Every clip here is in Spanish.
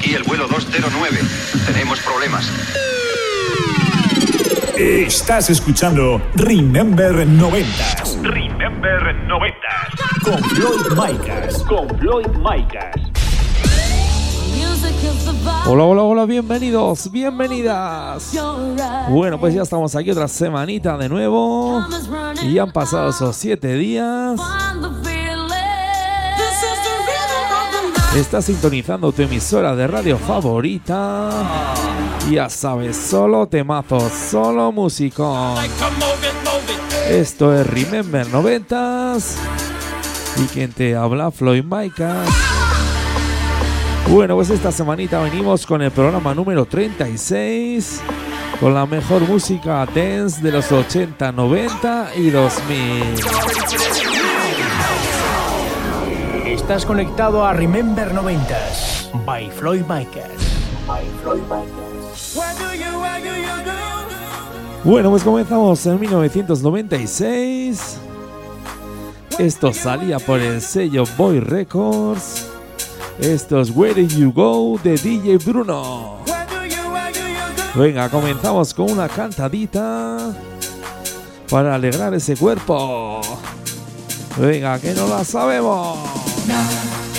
Aquí el vuelo 209. Tenemos problemas. Estás escuchando Remember 90 Remember 90. con Floyd Micas. Con Floyd Micas. Hola, hola, hola, bienvenidos, bienvenidas. Bueno, pues ya estamos aquí otra semanita de nuevo. Y han pasado esos siete días. Estás sintonizando tu emisora de radio favorita. Ya sabes, solo temazos, solo músico. Esto es Remember 90s. Y quien te habla, Floyd Micas. Bueno, pues esta semanita venimos con el programa número 36. Con la mejor música dance de los 80, 90 y 2000. Estás conectado a Remember 90s by Floyd Micas. By Floyd. Bueno, pues comenzamos en 1996. Esto salía por el sello Boy Records. Esto es Where Did You Go de DJ Bruno. Venga, comenzamos con una cantadita para alegrar ese cuerpo. Venga, que no la sabemos. Where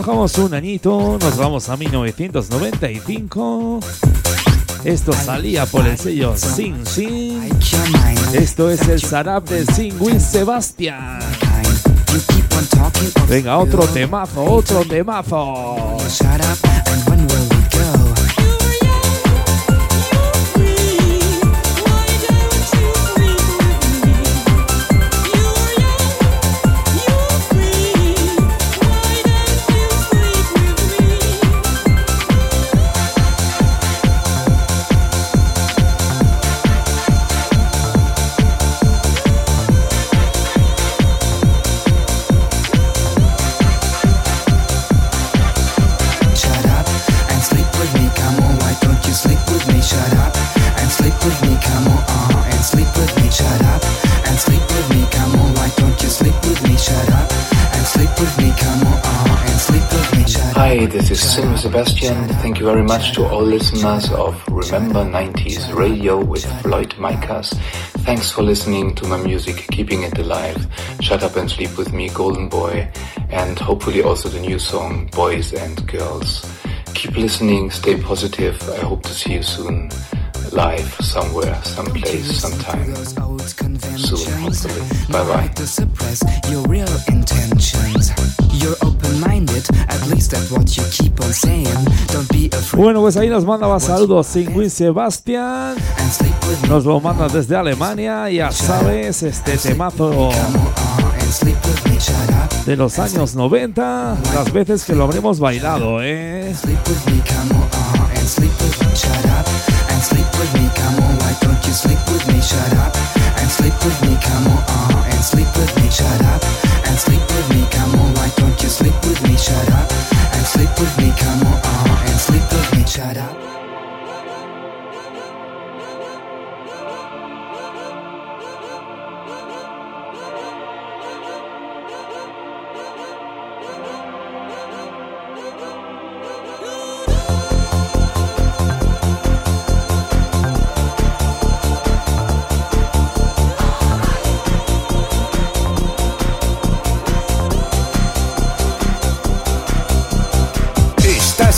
Bajamos un añito, nos vamos a 1995. Esto salía por el sello Sin Sin. Esto es el Sarap de Sin Will Sebastian. Venga, otro temazo, otro temazo. Hi, this is Sim Sebastian. Thank you very much to all listeners of Remember 90s Radio with Floyd Micas. Thanks for listening to my music, keeping it alive. Shut Up and Sleep with Me, Golden Boy, and hopefully also the new song Boys and Girls. Keep listening, stay positive. I hope to see you soon, live, somewhere, someplace, sometime. Soon, hopefully. Bye bye. Try to suppress your real intentions. You're open-minded, at least that's what you keep on saying. Don't be afraid Bueno, pues ahí nos mandaba saludos me. Nos lo manda desde Alemania, ya sabes, este temazo Come on, and sleep with me. Shut up. de los años 90, las veces que lo habremos bailado, ¿eh? With me, come on. Why don't you sleep with me? Shut up and sleep with me, come on, uh, and sleep with me. Shut up and sleep with me, come on. Why don't you sleep with me? Shut up and sleep with me, come on, uh,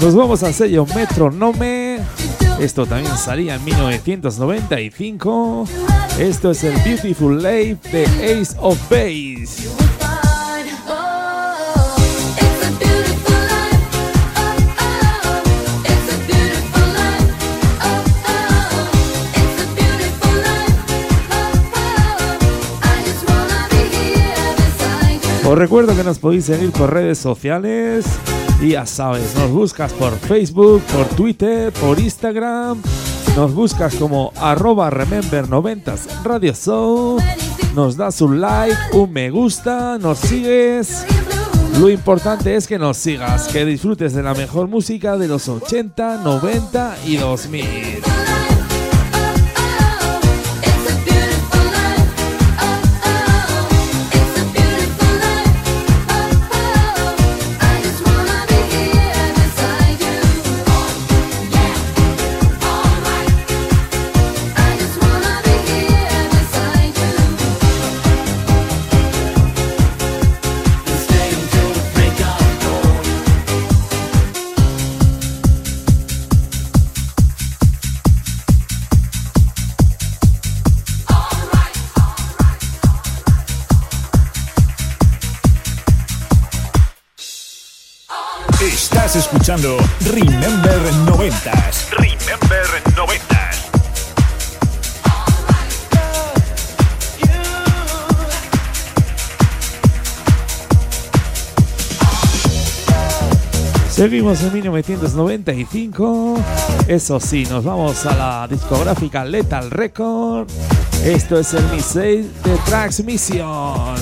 Nos vamos al sello Metronome. Esto también salía en 1995. Esto es el Beautiful Life de Ace of Base. Os recuerdo que nos podéis seguir por redes sociales. Y ya sabes, nos buscas por Facebook, por Twitter, por Instagram. Nos buscas como arroba remember90s Radio Show. Nos das un like, un me gusta, nos sigues. Lo importante es que nos sigas, que disfrutes de la mejor música de los 80, 90 y 2000. noventas. Remember 90s. Seguimos en 1995. Eso sí, nos vamos a la discográfica Lethal Record. Esto es el Mi 6 de Transmission.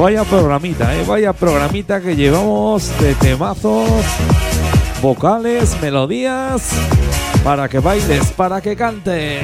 Vaya programita, ¿eh? vaya programita que llevamos de temazos, vocales, melodías, para que bailes, para que cantes.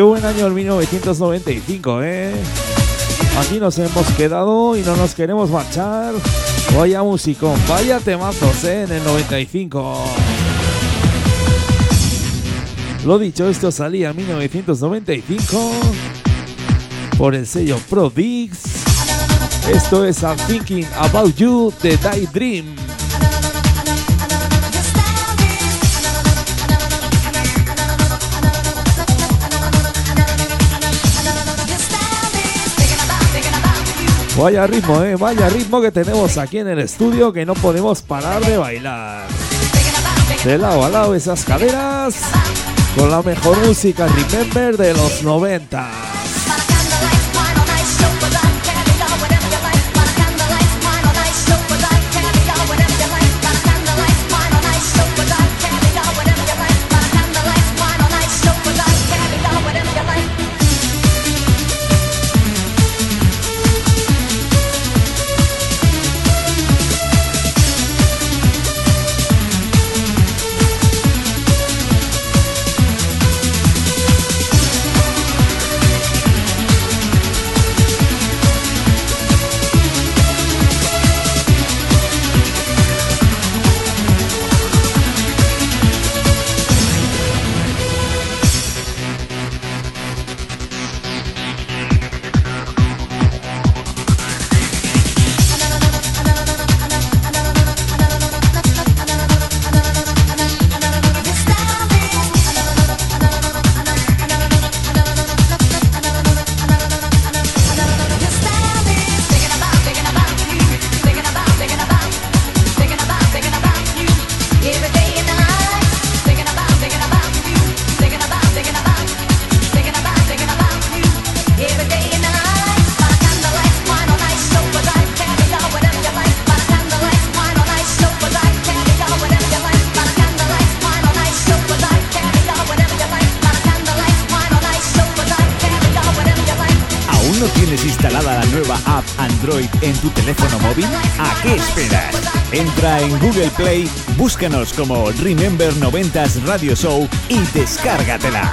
qué buen año el 1995, ¿eh? Aquí nos hemos quedado y no nos queremos marchar. Vaya musicón, vaya temazos, ¿eh? En el 95. Lo dicho, esto salía en 1995 por el sello ProDix. Esto es I'm Thinking About You de Die Dream. Vaya ritmo, eh, vaya ritmo que tenemos aquí en el estudio que no podemos parar de bailar. De lado a lado esas caderas con la mejor música, remember, de los 90. Entra en Google Play, búscanos como Remember 90s Radio Show y descárgatela.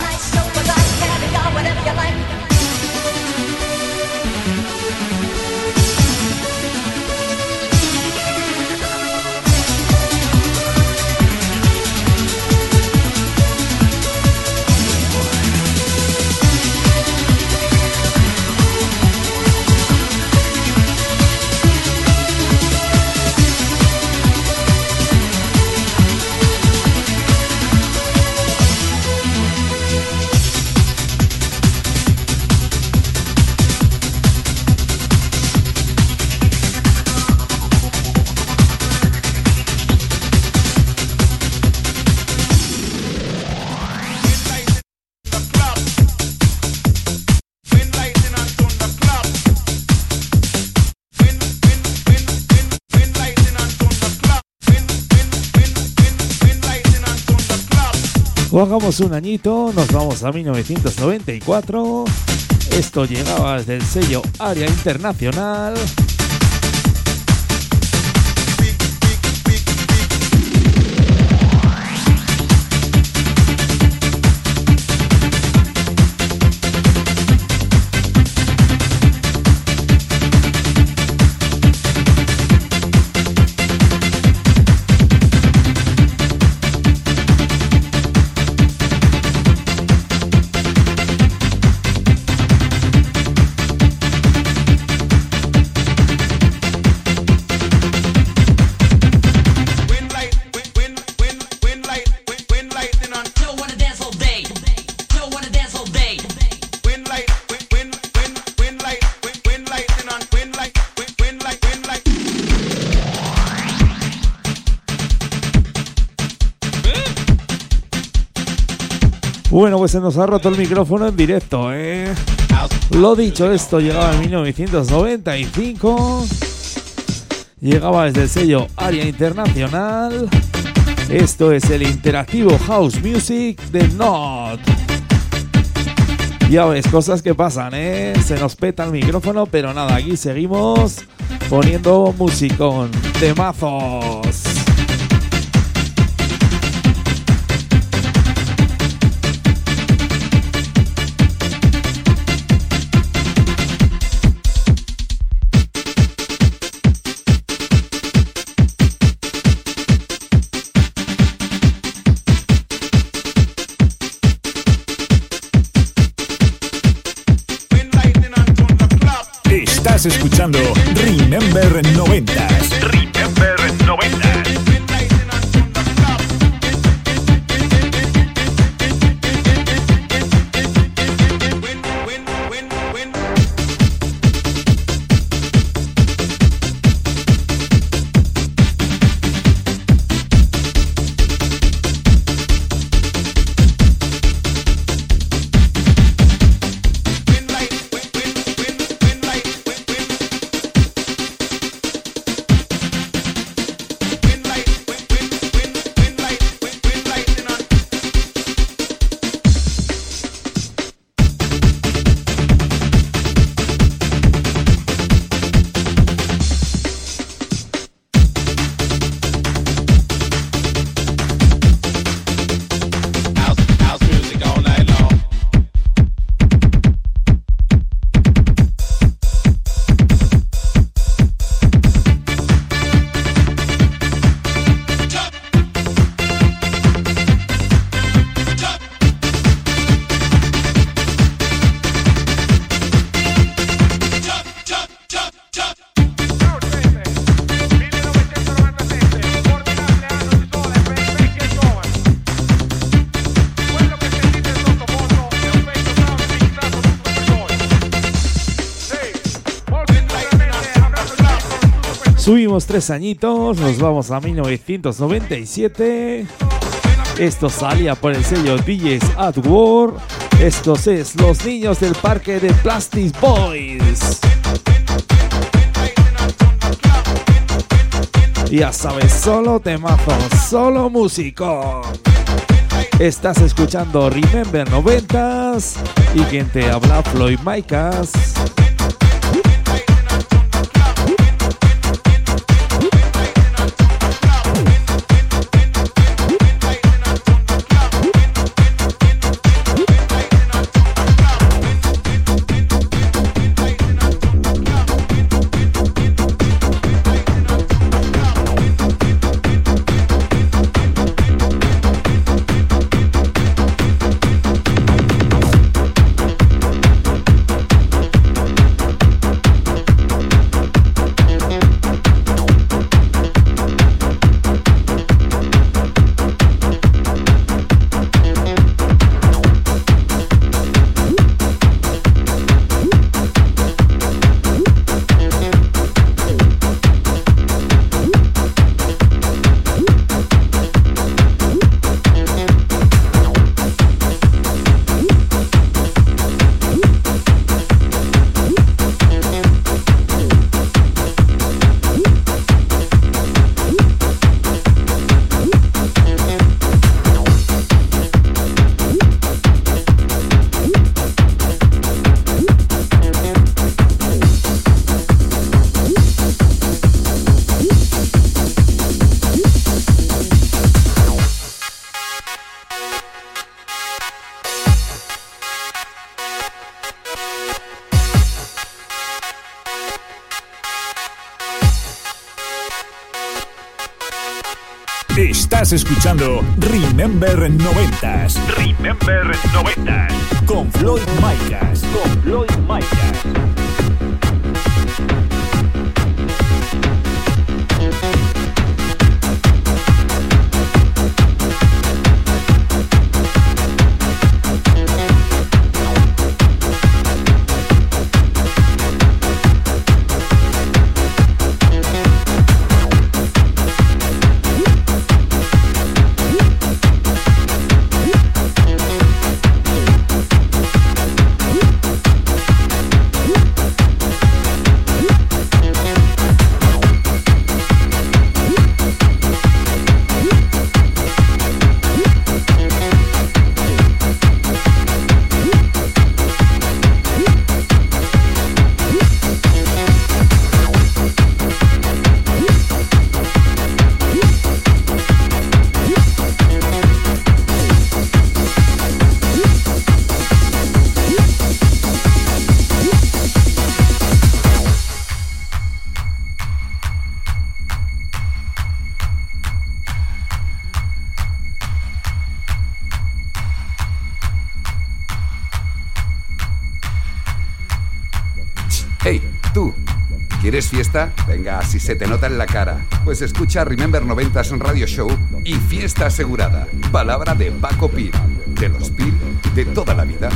Bajamos un añito, nos vamos a 1994. Esto llegaba desde el sello Área Internacional. Pues se nos ha roto el micrófono en directo, ¿eh? Lo dicho, esto llegaba en 1995. Llegaba desde el sello Área Internacional. Esto es el interactivo House Music de Not. Ya ves, cosas que pasan, ¿eh? Se nos peta el micrófono, pero nada, aquí seguimos poniendo musicón, temazos. Estás escuchando Remember 90s. Subimos tres añitos, nos vamos a 1997. Esto salía por el sello DJs at War. Estos es Los Niños del Parque de Plastic Boys. Ya sabes, solo temazos, solo músico. Estás escuchando Remember 90s y quien te habla Floyd Micas. Estás escuchando Remember 90s. Remember 90s. Con Floyd Micas. Con Floyd Micas. Venga, si se te nota en la cara. Pues escucha Remember 90s Radio Show y fiesta asegurada. Palabra de Paco Pir. De los Pir de toda la vida.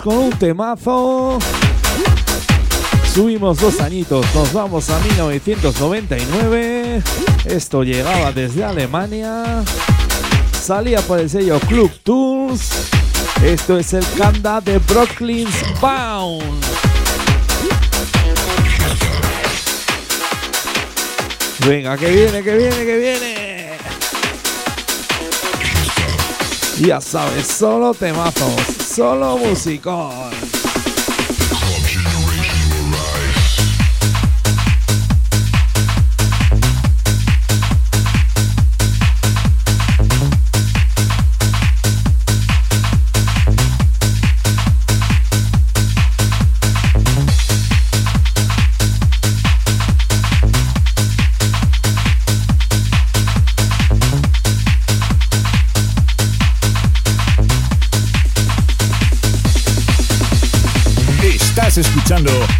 Con un temazo. Subimos dos añitos, nos vamos a 1999. Esto llegaba desde Alemania. Salía por el sello Club Tours. Esto es el Kanda de Brooklyn's Bound. Venga, que viene, que viene, que viene. Ya sabes, solo temazos, solo musicón. Escuchando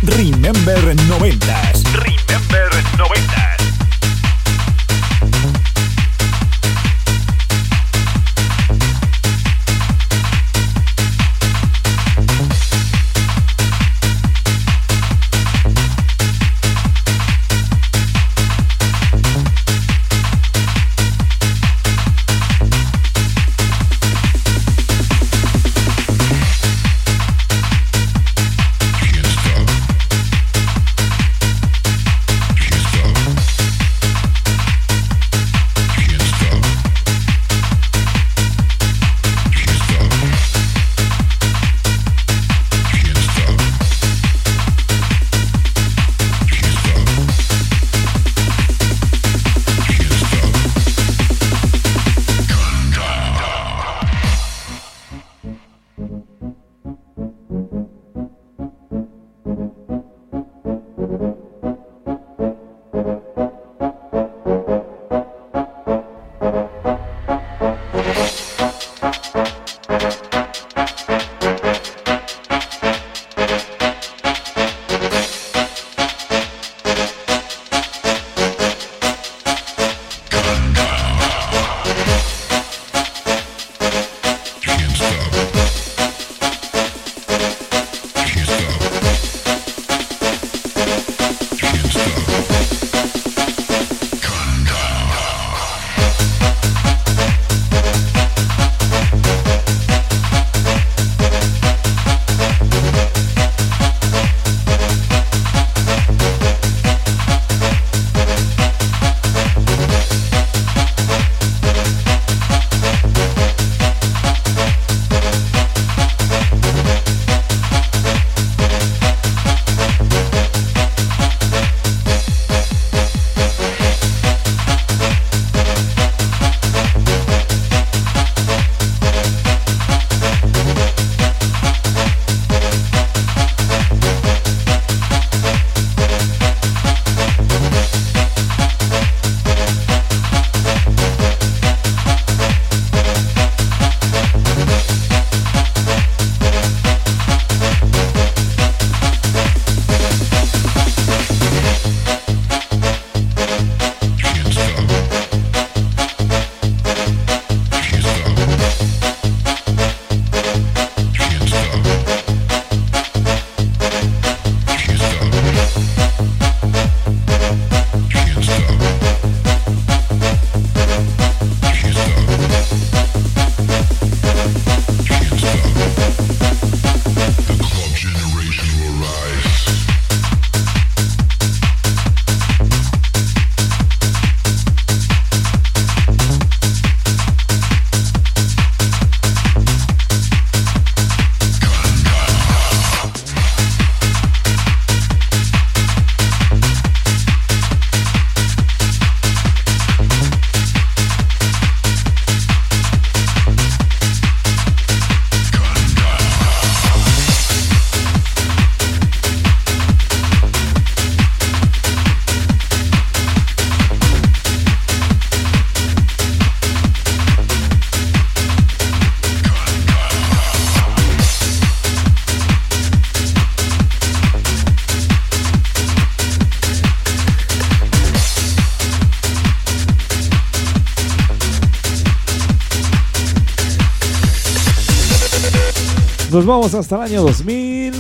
nos vamos hasta el año 2000.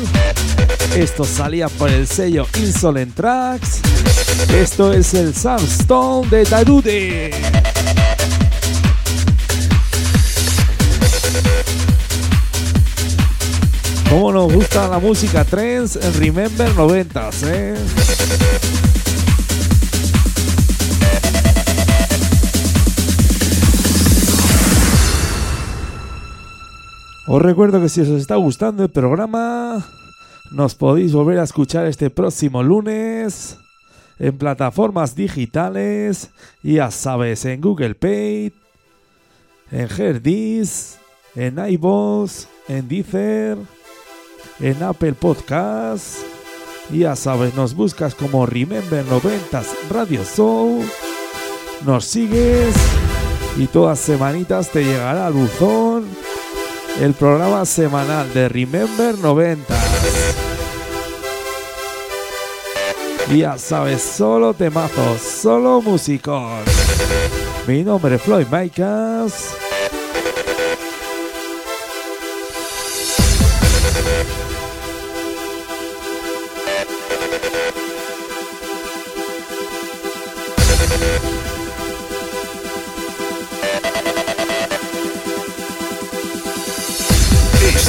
Esto salía por el sello Insolent Tracks. Esto es el Stone de Darude. Cómo nos gusta la música trends en Remember 90s, ¿eh? Os recuerdo que si os está gustando el programa, nos podéis volver a escuchar este próximo lunes en plataformas digitales, ya sabes, en Google Pay, en Herdis, en iVoox, en Deezer, en Apple Podcasts. Ya sabes, nos buscas como Remember 90s Radio Show, nos sigues y todas semanitas te llegará al buzón el programa semanal de Remember 90. Y ya sabes, solo temazos, solo músicos. Mi nombre es Floyd Micas.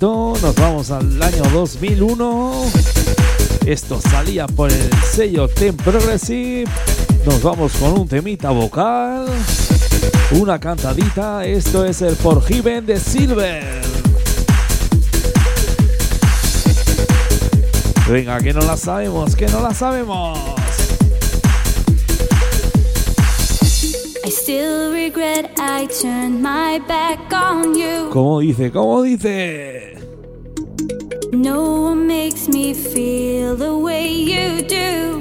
Nos vamos al año 2001. Esto salía por el sello Ten Progressive. Nos vamos con un temita vocal, una cantadita. Esto es el Forgiven de Silver. Venga, que no la sabemos, que no la sabemos. I still regret I No one makes me feel the way you do.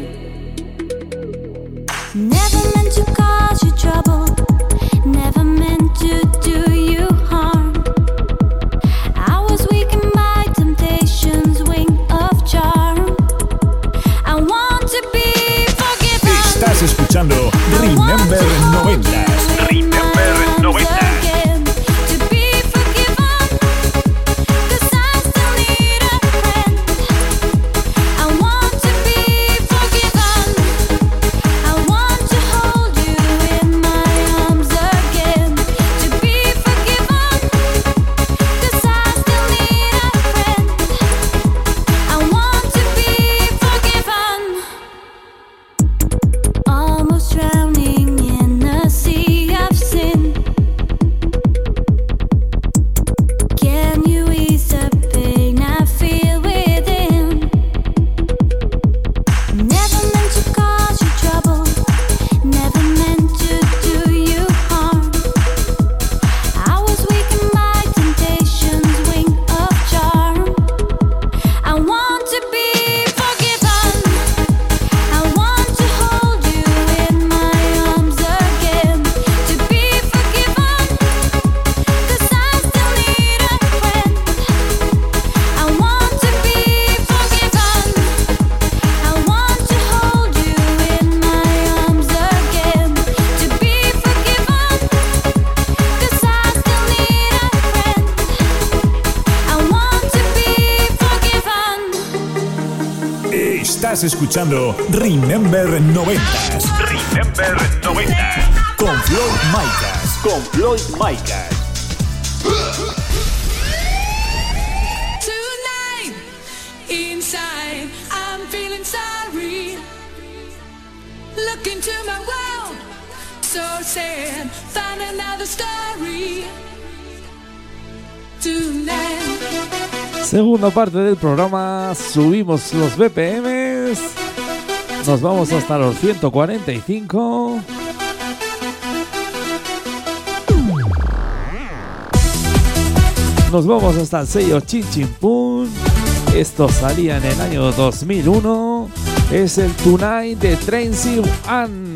Never meant to cause you trouble. Never meant to do you harm. I was weakened by temptation's wing of charm. I want to be forgiven. Estás escuchando Remember 90. Escuchando Remember 90 Remember 90. con Floyd Micas. Con Floyd Micas. Tonight, inside, I'm feeling sorry. Look into my world, so sad. Find another story. Tonight. Segunda parte del programa, subimos los BPMs. Nos vamos hasta los 145. Nos vamos hasta el sello Chin Chin Pun. Esto salía en el año 2001. Es el Tonight de Tracy Ann.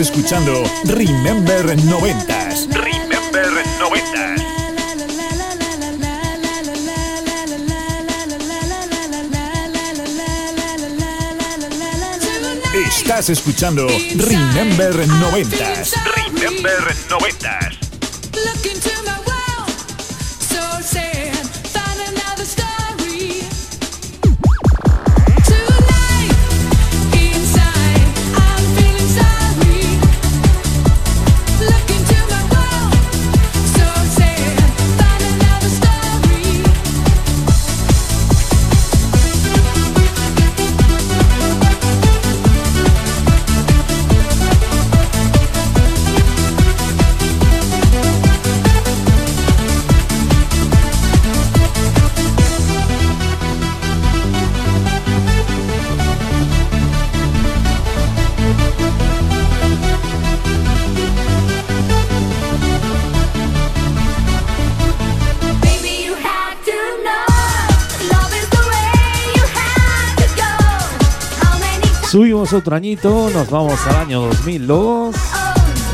escuchando Remember 90s. Remember 90. Estás escuchando Remember 90s. Remember Subimos otro añito, nos vamos al año 2002.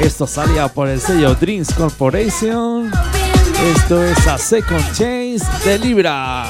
Esto salía por el sello Dreams Corporation. Esto es a Second Chase de Libra.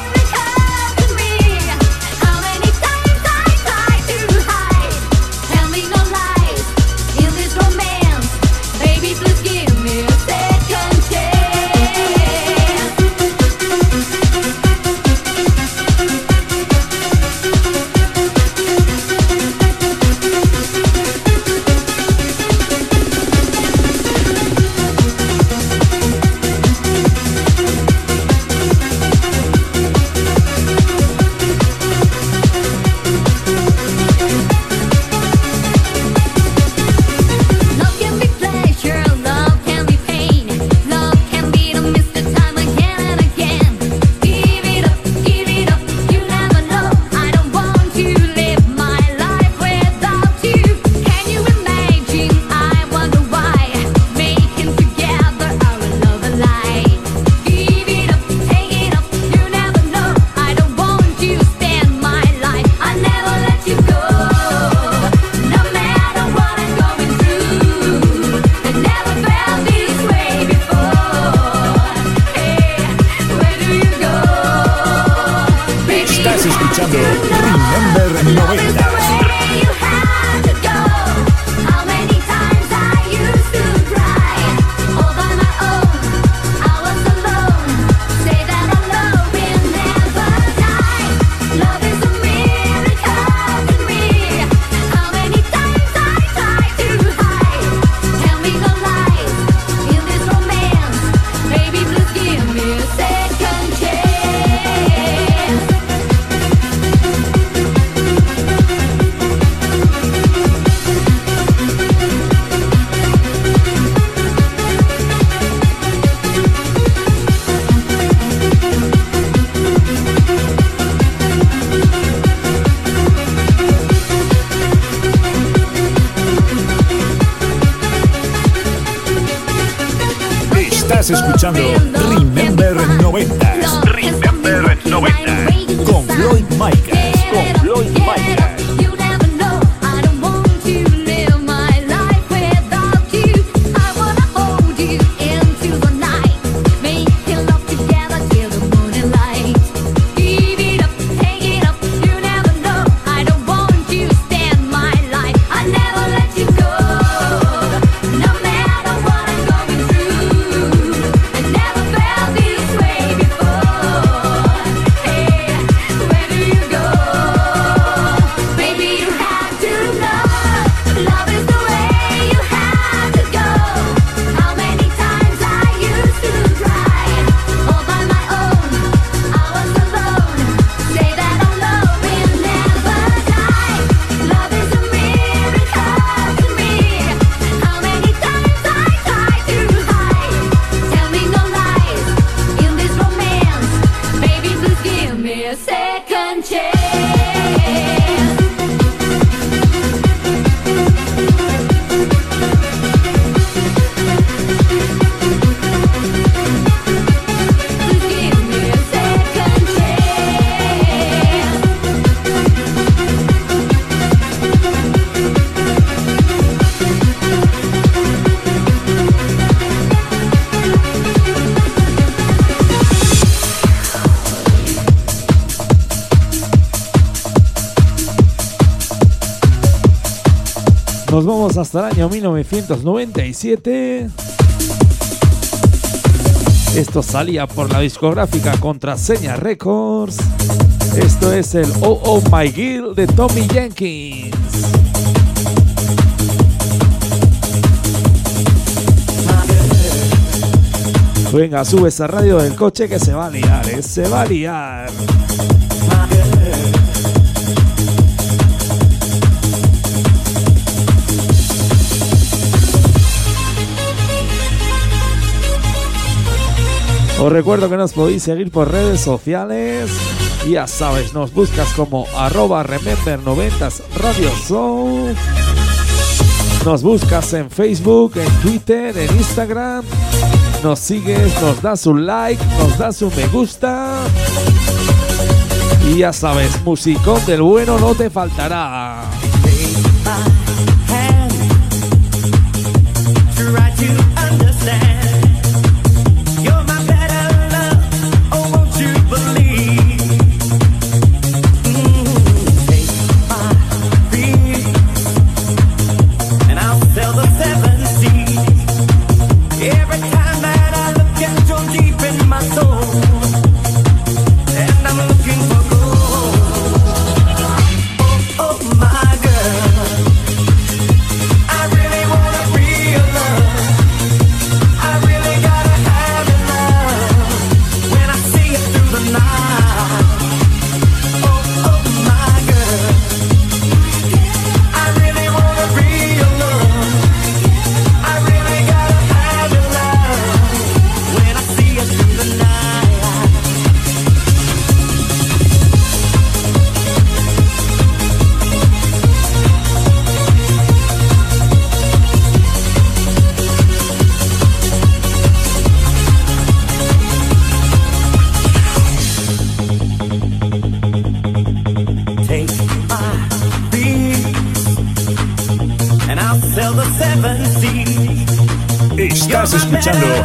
Hasta el año 1997. Esto salía por la discográfica Contraseña Records. Esto es el Oh Oh My Girl de Tommy Jenkins. Venga, sube esa radio del coche que se va a liar, ¿eh? se va a liar. Os recuerdo que nos podéis seguir por redes sociales. Ya sabes, nos buscas como arroba remember 90 Radio Show. Nos buscas en Facebook, en Twitter, en Instagram. Nos sigues, nos das un like, nos das un me gusta. Y ya sabes, musicón del bueno no te faltará.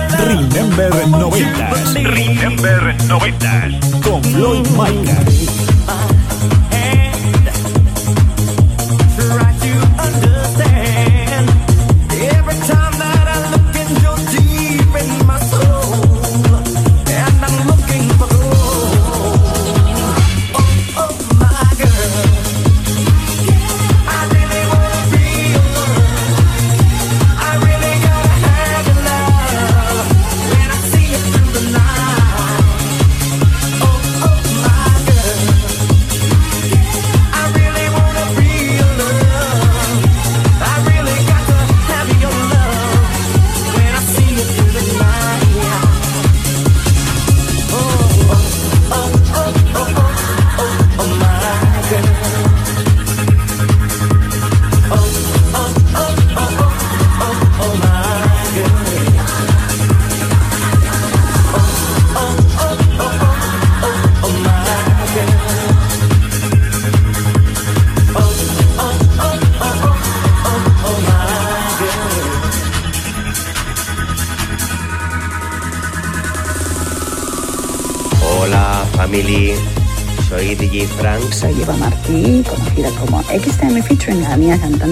Remember 90s Remember 90s. con Floyd Micah.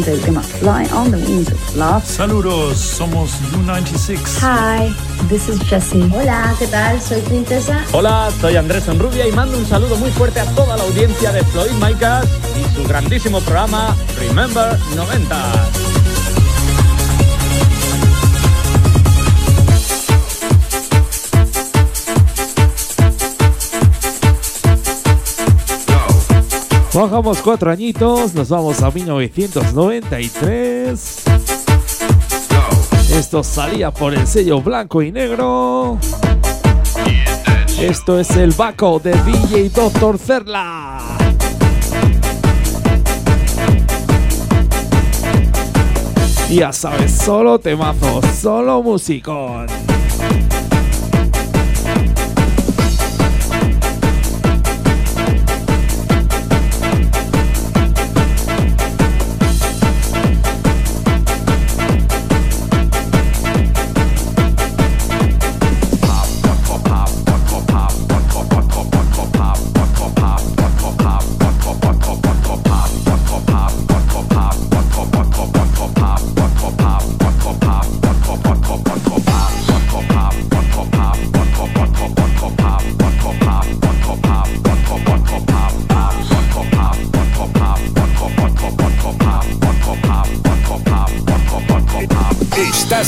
Tema Fly on the Wings of Love. Saludos, somos U96. Hi, this is Jessie. Hola, ¿qué tal? Soy Princesa. Hola, soy Andrés Enrubia y mando un saludo muy fuerte a toda la audiencia de Floyd Micas y su grandísimo programa Remember 90. Bajamos cuatro añitos, nos vamos a 1993. Esto salía por el sello blanco y negro. Esto es el Baco de DJ Doctor Cerla. Ya sabes, solo temazos, solo musicón.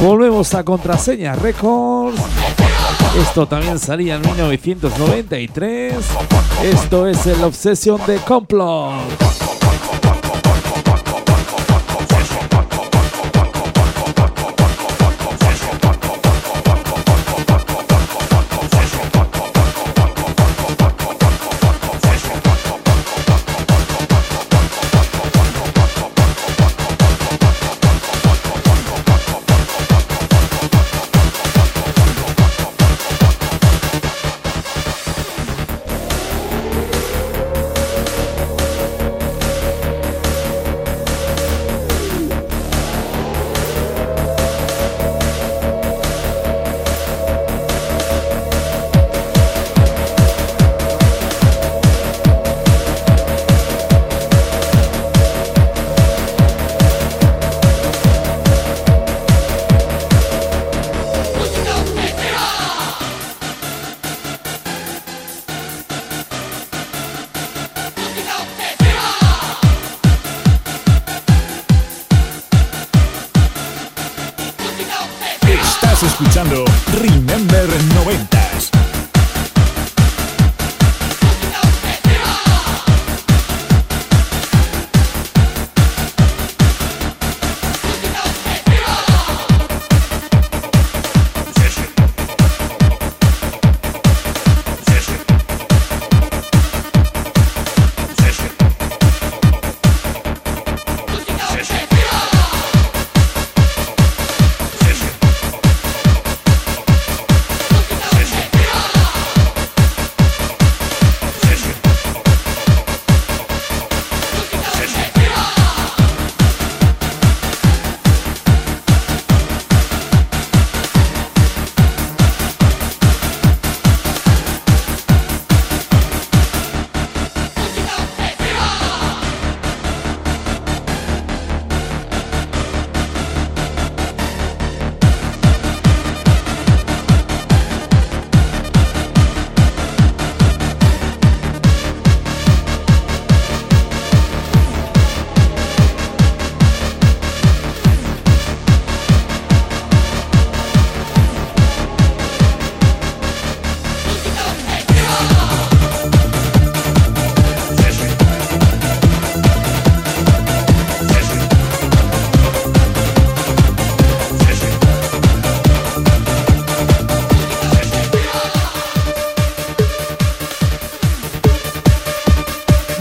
Volvemos a Contraseña Records. Esto también salía en 1993. Esto es el Obsession de Complot.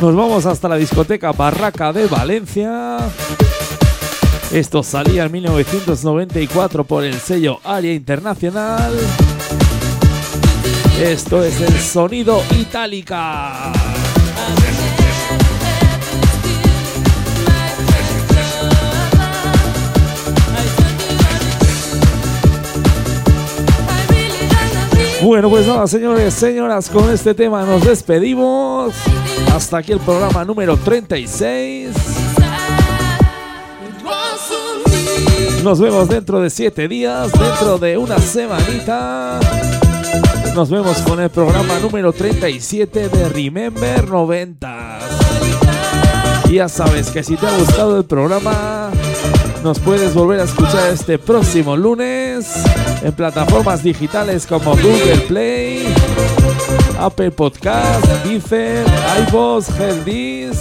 Nos vamos hasta la discoteca Barraca de Valencia. Esto salía en 1994 por el sello Área Internacional. Esto es el sonido Itálica. Bueno, pues nada, señores, señoras, con este tema nos despedimos. Hasta aquí el programa número 36. Nos vemos dentro de siete días, dentro de una semanita. nos vemos con el programa número 37 de Remember 90. Y ya sabes que si te ha gustado el programa, nos puedes volver a escuchar este próximo lunes en plataformas digitales como Google Play, Apple Podcast, Deezer, iVoox, Heldis.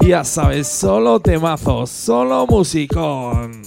Ya sabes, solo temazos, solo musicón.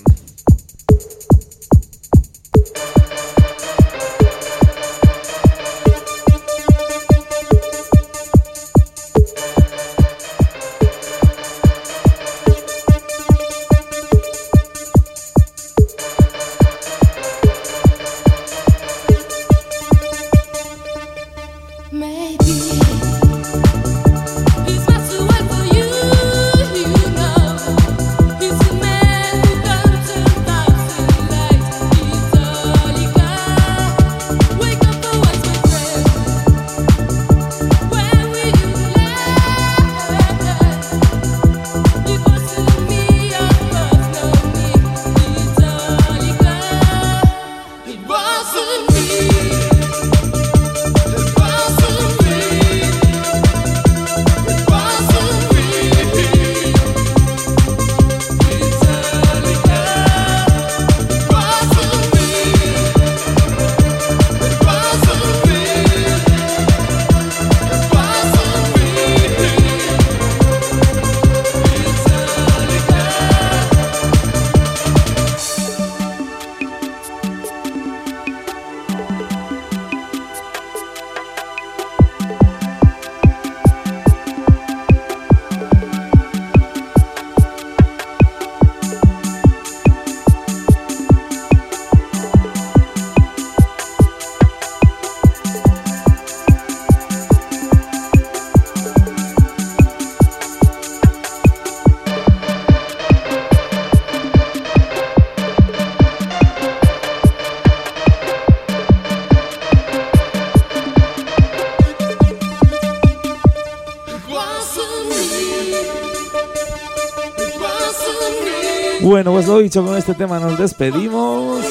Con este tema nos despedimos.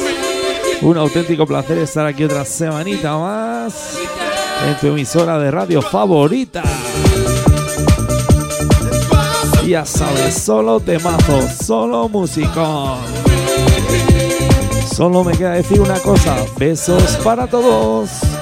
Un auténtico placer estar aquí otra semanita más en tu emisora de radio favorita. Ya sabes, solo temazos, solo musicón. Solo me queda decir una cosa, besos para todos.